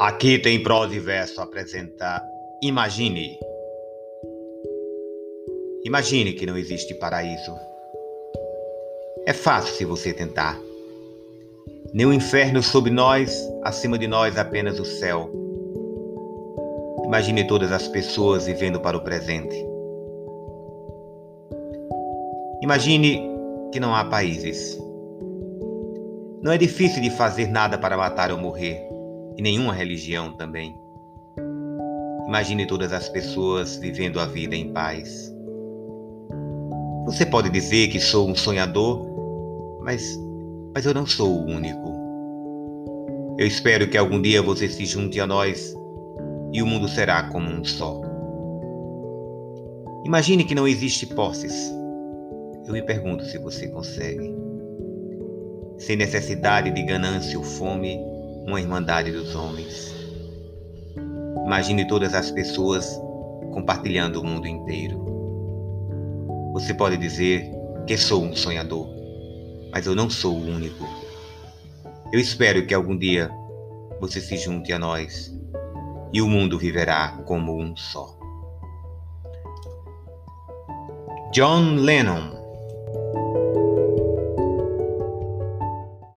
Aqui tem prosa e verso apresenta Imagine. Imagine que não existe paraíso. É fácil se você tentar. Nem o inferno sobre nós, acima de nós apenas o céu. Imagine todas as pessoas vivendo para o presente. Imagine que não há países. Não é difícil de fazer nada para matar ou morrer e nenhuma religião também. Imagine todas as pessoas vivendo a vida em paz. Você pode dizer que sou um sonhador, mas, mas eu não sou o único. Eu espero que algum dia você se junte a nós e o mundo será como um só. Imagine que não existe posses. Eu me pergunto se você consegue. Sem necessidade de ganância ou fome, uma irmandade dos homens. Imagine todas as pessoas compartilhando o mundo inteiro. Você pode dizer que sou um sonhador, mas eu não sou o único. Eu espero que algum dia você se junte a nós e o mundo viverá como um só. John Lennon